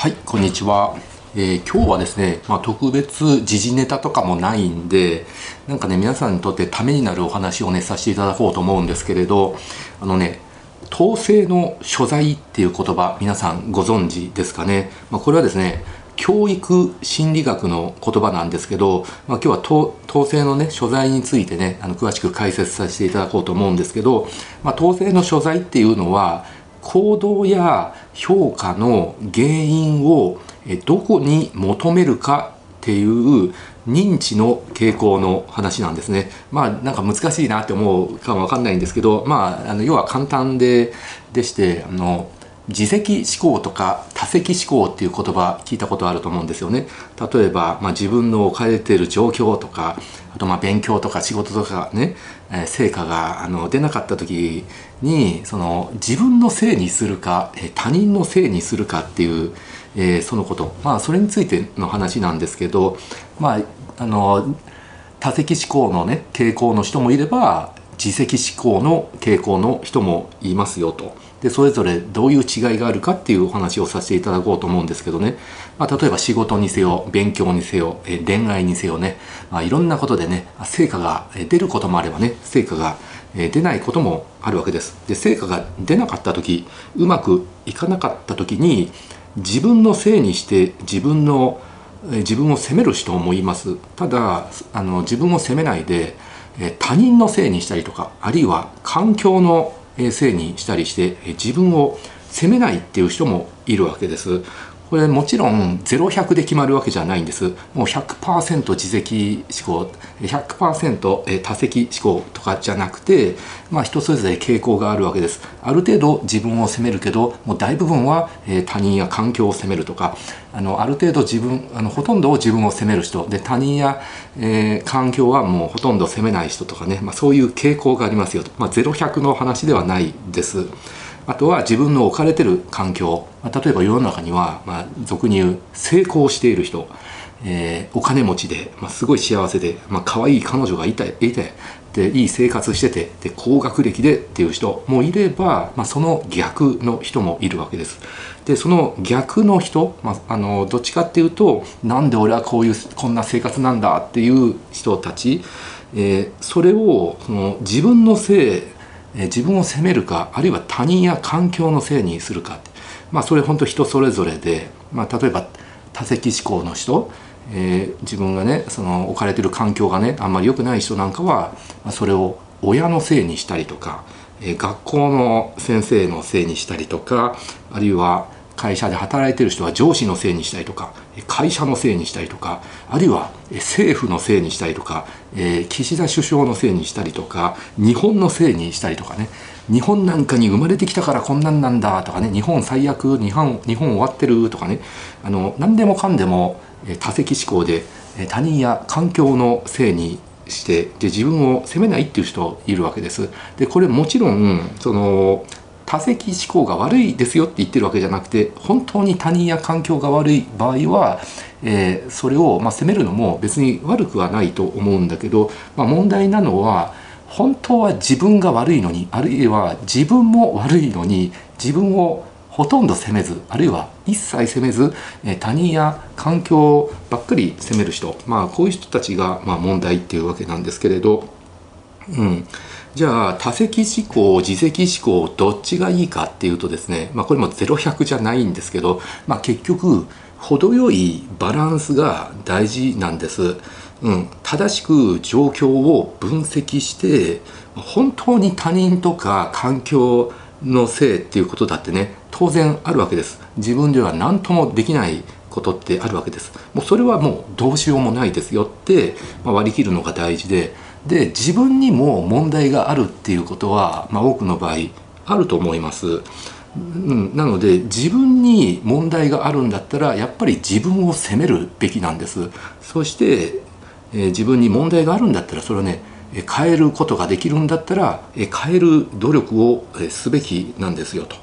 はいこんにちは、えー、今日はですね、まあ、特別時事ネタとかもないんでなんかね皆さんにとってためになるお話をねさせていただこうと思うんですけれどあのね統制の所在っていう言葉皆さんご存知ですかね、まあ、これはですね教育心理学の言葉なんですけど、まあ、今日は統制のね所在についてねあの詳しく解説させていただこうと思うんですけど、まあ、統制の所在っていうのは行動や評価の原因をどこに求めるかっていう認知の傾向の話なんですね。まあなんか難しいなって思うかもわかんないんですけど、まああの要は簡単ででしてあの自責思考とか多責思考っていう言葉聞いたことあると思うんですよね。例えば、まあ、自分の置かれている状況とかあとまあ勉強とか仕事とかね、えー、成果があの出なかった時にその自分のせいにするか、他人のせいにするかっていう、えー、そのこと。まあそれについての話なんですけどまああの多責思考のね傾向の人もいれば自責思考の傾向の人もいますよと。でそれぞれどういう違いがあるかっていうお話をさせていただこうと思うんですけどね、まあ、例えば仕事にせよ勉強にせよ恋愛にせよね、まあ、いろんなことでね成果が出ることもあればね成果が出ないこともあるわけですで成果が出なかった時うまくいかなかった時に自分のせいにして自分の自分を責める人もいますただあの自分を責めないで他人のせいにしたりとかあるいは環境のせいにしたりして自分を責めないっていう人もいるわけです。これもちろん0100で決まるわけじゃないんです。もう100%自責思考100%多責思考とかじゃなくて、まあ、人それぞれ傾向があるわけです。ある程度自分を責めるけどもう大部分は他人や環境を責めるとかあのある程度自分あのほとんどを自分を責める人。で他人や、えー、環境はもうほとんど責めない人とかね、まあ、そういう傾向がありますよと、まあ、0100の話ではないです。あとは自分の置かれてる環境、まあ、例えば世の中には、まあ、俗に言う成功している人、えー、お金持ちで、まあ、すごい幸せで、まあ可愛い彼女がいていてでいい生活しててで高学歴でっていう人もいれば、まあ、その逆の人もいるわけです。でその逆の人、まあ、あのどっちかっていうとなんで俺はこういうこんな生活なんだっていう人たち、えー、それをその自分のせいえ自分を責めるかあるいは他人や環境のせいにするか。まあそれ本当人それぞれで、まあ、例えば多責思考の人、えー、自分がねその置かれてる環境がねあんまり良くない人なんかは、まあ、それを親のせいにしたりとか、えー、学校の先生のせいにしたりとかあるいは会社で働いている人は上司のせいにしたりとか会社のせいにしたりとかあるいは政府のせいにしたりとか、えー、岸田首相のせいにしたりとか日本のせいにしたりとかね。日本なんかに生まれてきたからこんなんなんだとかね。日本最悪日本日本終わってるとかね。あの何でもかんでも多責思考で他人や環境のせいにしてで自分を責めないっていう人いるわけです。でこれもちろんその多責思考が悪いですよって言ってるわけじゃなくて本当に他人や環境が悪い場合は、えー、それを、ま、責めるのも別に悪くはないと思うんだけど、まあ、問題なのは本当は自分が悪いのにあるいは自分も悪いのに自分をほとんど責めずあるいは一切責めずえ他人や環境ばっかり責める人まあこういう人たちがま問題っていうわけなんですけれど、うん、じゃあ多責思考自責思考どっちがいいかっていうとですね、まあ、これも0100じゃないんですけど、まあ、結局程よいバランスが大事なんです。うん、正しく状況を分析して本当に他人とか環境のせいっていうことだってね当然あるわけです。自分では何ともできないことってあるわけです。もうそれはもうどうしようもないですよって、まあ、割り切るのが大事でで自分にも問題があるっていうことは、まあ、多くの場合あると思います。うん、なので自分に問題があるんだったらやっぱり自分を責めるべきなんですそして、えー、自分に問題があるんだったらそれをね変えることができるんだったら変える努力をすべきなんですよと、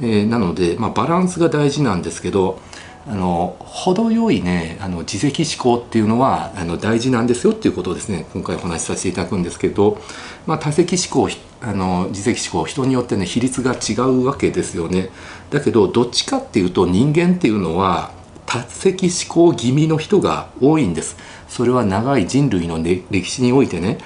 えー、なので、まあ、バランスが大事なんですけどあの程よいねあの自責思考っていうのはあの大事なんですよっていうことをですね今回お話しさせていただくんですけど、まあ、多責思考あの自責思考人によってね比率が違うわけですよね。だけどどっちかっていうと人間っていうのは多責思考気味の人が多いんです。それは長い人類の、歴史においてね。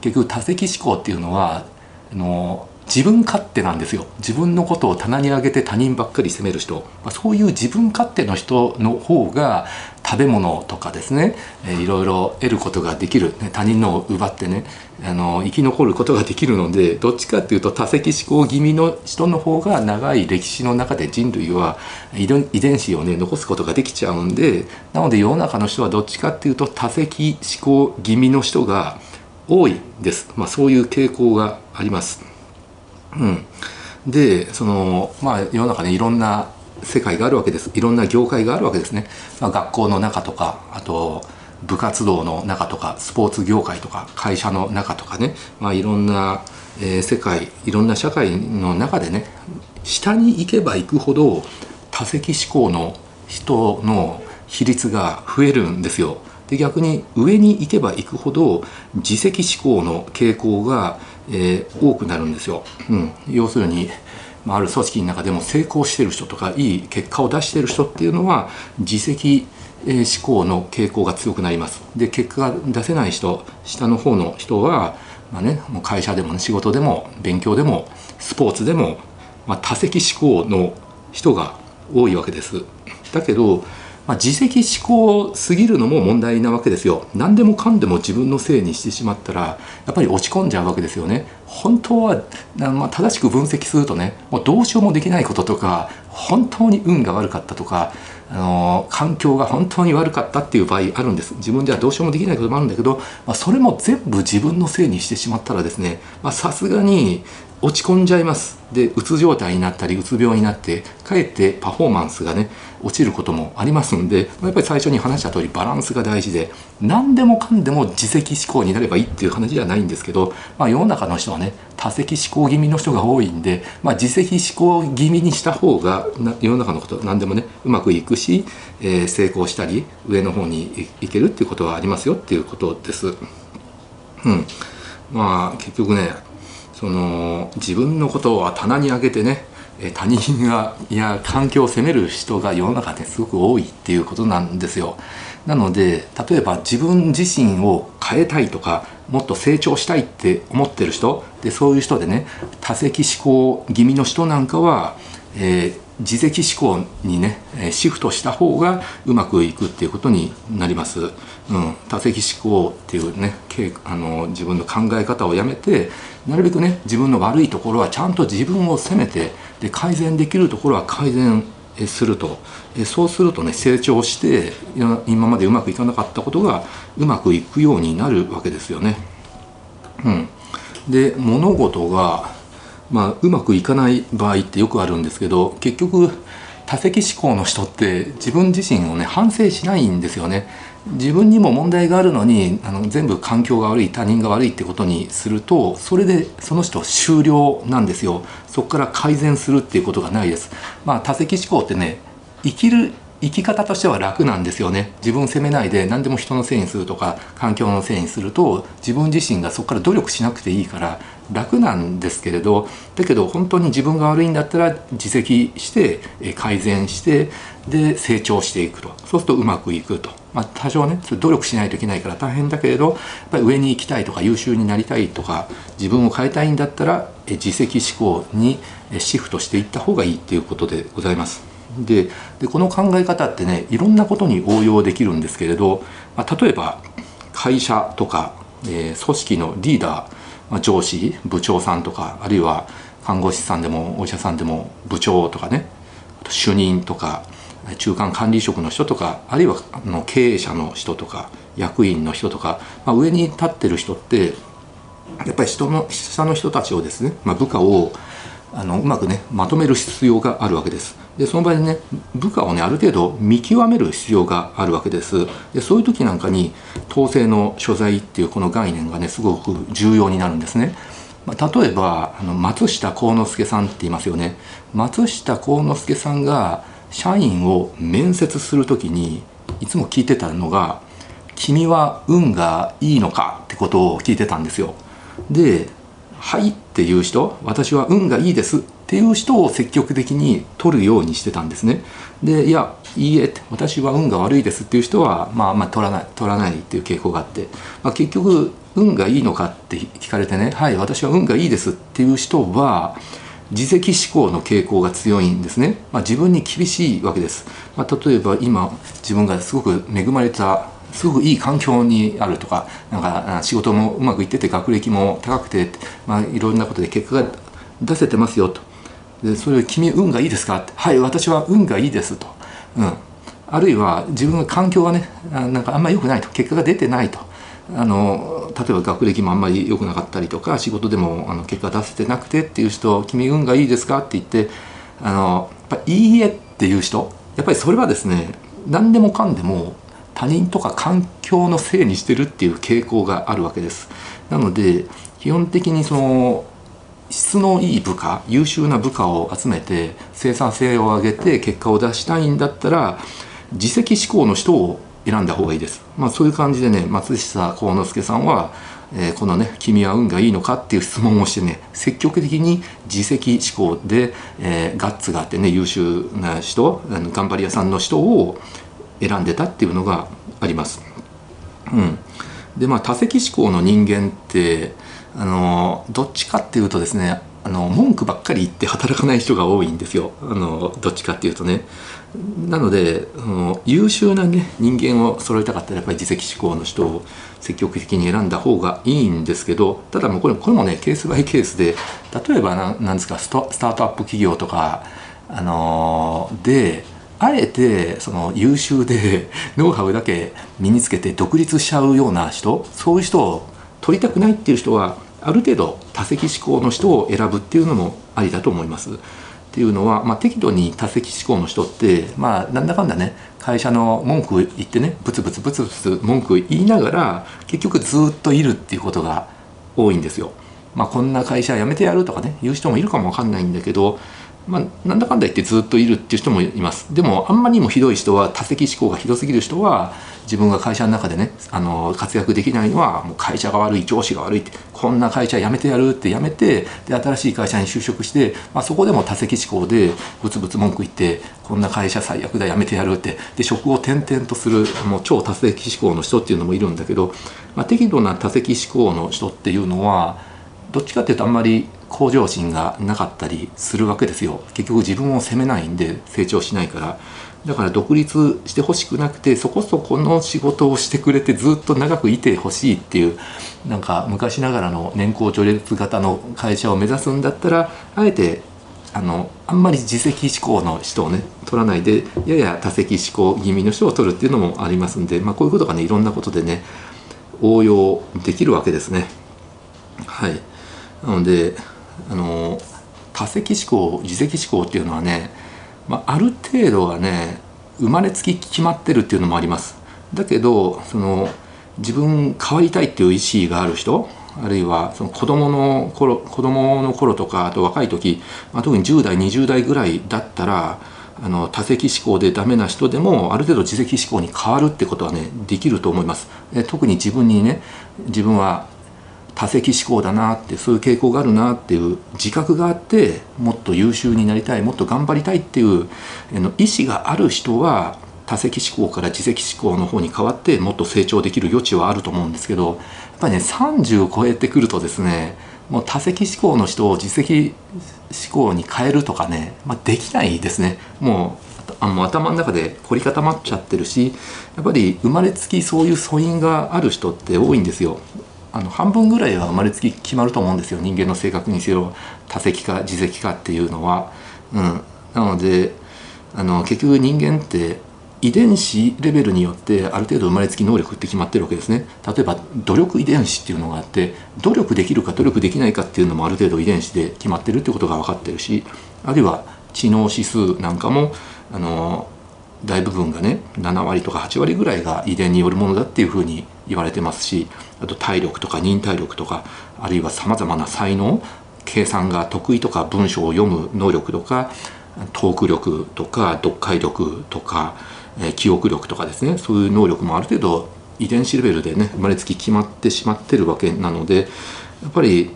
結局多責思考っていうのはあの自分勝手なんですよ。自分のことを棚に上げて他人ばっかり責める人、まあ、そういう自分勝手の人の方が食べ物とかですね、えー、いろいろ得ることができる、ね、他人のを奪ってねあの生き残ることができるのでどっちかっていうと多責思考気味の人の方が長い歴史の中で人類は遺伝子をね残すことができちゃうんでなので世の中の人はどっちかっていうと多責思考気味の人が多いです、まあ、そういう傾向があります。うん、でそのまあ世の中にいろんな世界があるわけです。いろんな業界があるわけですね、まあ、学校の中とかあと部活動の中とかスポーツ業界とか会社の中とかね、まあ、いろんな、えー、世界いろんな社会の中でね下に行けば行くほど多責思考の人の比率が増えるんですよ。で逆に上に行けば行くほど自責思考の傾向がえー、多くなるんですよ。うん、要するにまある組織の中でも成功してる人とかいい結果を出してる人っていうのは自責思考の傾向が強くなります。で結果が出せない人下の方の人は、まあね、もう会社でも、ね、仕事でも勉強でもスポーツでも、まあ、多責思考の人が多いわけです。だけどまあ、自責思考すぎるのも問題なわけですよ。何でもかんでも自分のせいにしてしまったらやっぱり落ち込んじゃうわけですよね。本当は、まあ、正しく分析するとねもうどうしようもできないこととか本当に運が悪かったとかあの環境が本当に悪かったっていう場合あるんです。自分ではどうしようもできないこともあるんだけど、まあ、それも全部自分のせいにしてしまったらですねさすがに落ち込んじゃいますでうつ状態になったりうつ病になってかえってパフォーマンスがね落ちることもありますんでやっぱり最初に話した通りバランスが大事で何でもかんでも自責思考になればいいっていう話じゃないんですけど、まあ、世の中の人はね多責思考気味の人が多いんで、まあ、自責思考気味にした方が世の中のこと何でもねうまくいくし、えー、成功したり上の方に行けるっていうことはありますよっていうことです。うん、まあ結局ねその自分のことを棚に上げてね他人がいや環境を責める人が世の中ですごく多いっていうことなんですよ。なので例えば自分自身を変えたいとかもっと成長したいって思ってる人でそういう人でね多責思考気味の人なんかは、えー、自責思考にねシフトした方がうまくいくっていうことになります。うん、多責思考っていうねあの自分の考え方をやめてなるべくね自分の悪いところはちゃんと自分を責めてで改善できるところは改善するとそうするとね成長して今までうまくいかなかったことがうまくいくようになるわけですよね。うん、で物事がまあ、うまくいかない場合ってよくあるんですけど結局多責思考の人って自分自身をね反省しないんですよね。自分にも問題があるのにあの全部環境が悪い他人が悪いってことにするとそれでその人終了なんですよそこから改善するっていうことがないですまあ多責思考ってね生きる生き方としては楽なんですよね。自分を責めないで何でも人のせいにするとか環境のせいにすると自分自身がそこから努力しなくていいから楽なんですけれどだけど本当に自分が悪いんだったら自責して改善してで成長していくと。そうするとうまくいくと、まあ、多少ね努力しないといけないから大変だけれどやっぱり上に行きたいとか優秀になりたいとか自分を変えたいんだったら自責思考にシフトしていった方がいいっていうことでございます。ででこの考え方ってねいろんなことに応用できるんですけれど、まあ、例えば会社とか、えー、組織のリーダー、まあ、上司部長さんとかあるいは看護師さんでもお医者さんでも部長とかね主任とか中間管理職の人とかあるいはあの経営者の人とか役員の人とか、まあ、上に立ってる人ってやっぱり人の下の人たちをですね、まあ、部下をあのうまくねまとめる必要があるわけです。でその場合にね部下をねある程度見極める必要があるわけですでそういう時なんかに統制の所在っていうこの概念がねすごく重要になるんですね、まあ、例えばあの松下幸之助さんって言いますよね松下幸之助さんが社員を面接する時にいつも聞いてたのが「君は運がいいのか?」ってことを聞いてたんですよ。で「はい」っていう人私は運がいいですっていう人を積極的に取るようにしてたんですね。でいやいいえ私は運が悪いですっていう人はまあまあ取らない取らないっていう傾向があって、まあ、結局運がいいのかって聞かれてねはい私は運がいいですっていう人は自責思考の傾向が強いんですね、まあ、自分に厳しいわけです、まあ、例えば今自分がすごく恵まれたすごくいい環境にあるとかなんか仕事もうまくいってて学歴も高くて、まあ、いろんなことで結果が出せてますよと。でそれを君運がいいですか？ってはい私は運がいいですと、うん、あるいは自分の環境がねなんかあんまり良くないと。結果が出てないと。あの例えば学歴もあんまり良くなかったりとか仕事でもあの結果出せてなくてっていう人「君運がいいですか?」って言ってあのやっぱいいえっていう人やっぱりそれはですね何でもかんでも他人とか環境のせいにしてるっていう傾向があるわけです。なので基本的にその質のいい部下優秀な部下を集めて生産性を上げて結果を出したいんだったら自責思考の人を選んだ方がいいです。まあ、そういう感じでね松下幸之助さんは、えー、このね「君は運がいいのか?」っていう質問をしてね積極的に自責思考で、えー、ガッツがあってね優秀な人頑張り屋さんの人を選んでたっていうのがあります。うん、でまあ多責思考の人間ってあのどっちかっていうとですねあの文句ばっかり言って働かない人が多いんですよ。あのどっちかっていうとね。なので、うん、優秀な、ね、人間を揃えたかったらやっぱり自責思考の人を積極的に選んだ方がいいんですけどただもうこれこれもねケースバイケースで例えばなんですかスタートアップ企業とか、あのー、であえてその優秀で ノウハウだけ身につけて独立しちゃうような人そういう人を取りたくないっていう人はある程度多責思考の人を選ぶっていうのもありだと思います。っていうのは、まあ、適度に多責思考の人って、まあ、なんだかんだね会社の文句言ってねブツブツブツブツ文句言いながら結局ずっといるっていうことが多いんですよ。まあ、こんな会社辞めてやるとかね言う人もいるかもわかんないんだけど、まあ、なんだかんだ言ってずっといるっていう人もいます。でもあんまりにもひどい人は多責思考がひどすぎる人は自分が会社の中でねあの活躍できないのはもう会社が悪い上司が悪いってこんな会社辞めてやるって辞めてで新しい会社に就職して、まあ、そこでも多責思考でブツブツ文句言ってこんな会社最悪だ辞めてやるってで職を転々とするもう超多責思考の人っていうのもいるんだけど、まあ、適度な多責思考の人っていうのはどっちかっていうとあんまり向上心がなかったりするわけですよ。結局自分を責めないんで成長しないから。だから独立してほしくなくてそこそこの仕事をしてくれてずっと長くいてほしいっていうなんか昔ながらの年功序列型の会社を目指すんだったらあえてあのあんまり自責思考の人をね取らないでやや多責思考気味の人を取るっていうのもありますんで、まあ、こういうことがねいろんなことでね応用できるわけですね。はい。なのであの多責思考自責思考っていうのはねまあ、ある程度はね生まれつき決まってるっていうのもありますだけどその自分変わりたいっていう意思がある人あるいはその子供の頃子供の頃とかあと若い時、まあ、特に10代20代ぐらいだったらあの多責思考でダメな人でもある程度自責思考に変わるってことはねできると思います。特に自分にね自分は多責思考だなってそういう傾向があるなっていう自覚があってもっと優秀になりたいもっと頑張りたいっていう意思がある人は多責思考から自責思考の方に変わってもっと成長できる余地はあると思うんですけどやっぱりね30を超えてくるとですねもう多責思考の人を自責思考に変えるとかね、まあ、できないですね。もうあもう頭の中で凝り固まっちゃってるしやっぱり生まれつきそういう素因がある人って多いんですよ。あの半分ぐらいは生まれつき決まると思うんですよ。人間の性格にせよ多責か自責かっていうのは。うん、なのであの結局人間って遺伝子レベルによってある程度生まれつき能力って決まってるわけですね。例えば努力遺伝子っていうのがあって努力できるか努力できないかっていうのもある程度遺伝子で決まってるってことが分かってるしあるいは知能指数なんかもあの大部分がね7割とか8割ぐらいが遺伝によるものだっていうふうに言われてますしあと体力とか忍耐力とかあるいはさまざまな才能計算が得意とか文章を読む能力とかトーク力とか読解力とか、え記憶力とかですねそういう能力もある程度遺伝子レベルでね生まれつき決まってしまってるわけなのでやっぱり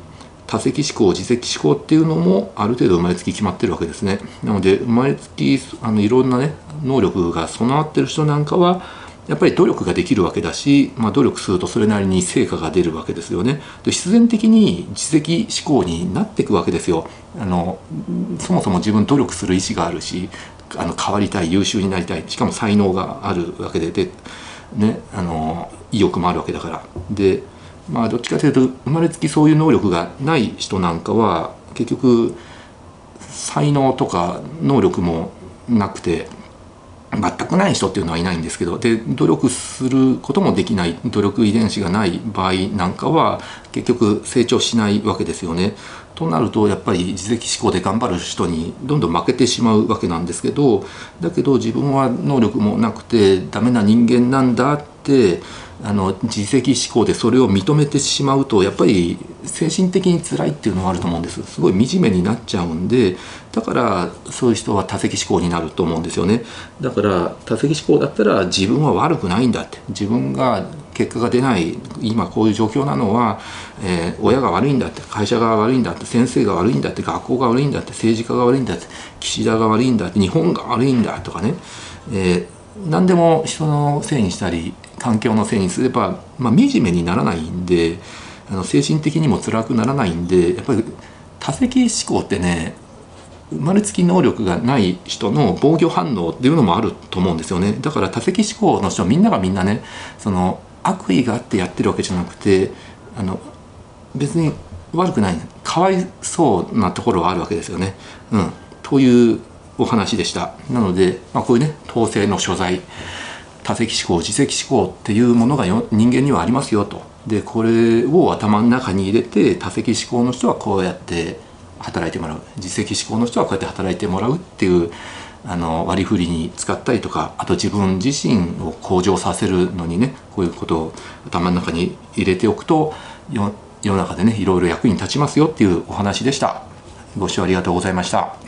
多責思考自責思考っていうのもある程度生まれつき決まってるわけですね。なので生まれつきあのいろんなね能力が備わってる人なんかはやっぱり努力ができるわけだし、まあ、努力するとそれなりに成果が出るわけですよね。で必然的に自責思考になっていくわけですよ。あのそもそも自分努力する意思があるしあの変わりたい優秀になりたいしかも才能があるわけでで、ね、あの意欲もあるわけだから。でまあどっちかというと生まれつきそういう能力がない人なんかは結局才能とか能力もなくて全くない人っていうのはいないんですけどで努力することもできない努力遺伝子がない場合なんかは結局成長しないわけですよね。となるとやっぱり自責思考で頑張る人にどんどん負けてしまうわけなんですけどだけど自分は能力もなくてダメな人間なんだってあの自責思考でそれを認めてしまうとやっぱり精神的に辛いっていうのはあると思うんです。すごい惨めになっちゃうんでだからそういう人は多責思考になると思うんですよね。だから多責思考だったら自分は悪くないんだって。自分が結果が出ない今こういう状況なのは、えー、親が悪いんだって会社が悪いんだって先生が悪いんだって学校が悪いんだって政治家が悪いんだって岸田が悪いんだって日本が悪いんだとかね、えー、何でも人のせいにしたり環境のせいにすれば、まあ、惨めにならないんであの精神的にも辛くならないんでやっぱり多責思考ってね生まれつき能力がない人の防御反応っていうのもあると思うんですよねだから多責思考の人みんながみんなねその悪意があってやってるわけじゃなくてあの別に悪くないかわいそうなところはあるわけですよね。うん、というお話でした。なので、まあ、こういうね統制の所在多責思考自責思考っていうものが人間にはありますよと。でこれを頭の中に入れて多責思考の人はこうやって働いてもらう自責思考の人はこうやって働いてもらうっていうあの割り振りに使ったりとかあと自分自身を向上させるのにねこういうことを頭の中に入れておくと世の中でねいろいろ役に立ちますよっていうお話でした。ご視聴ありがとうございました。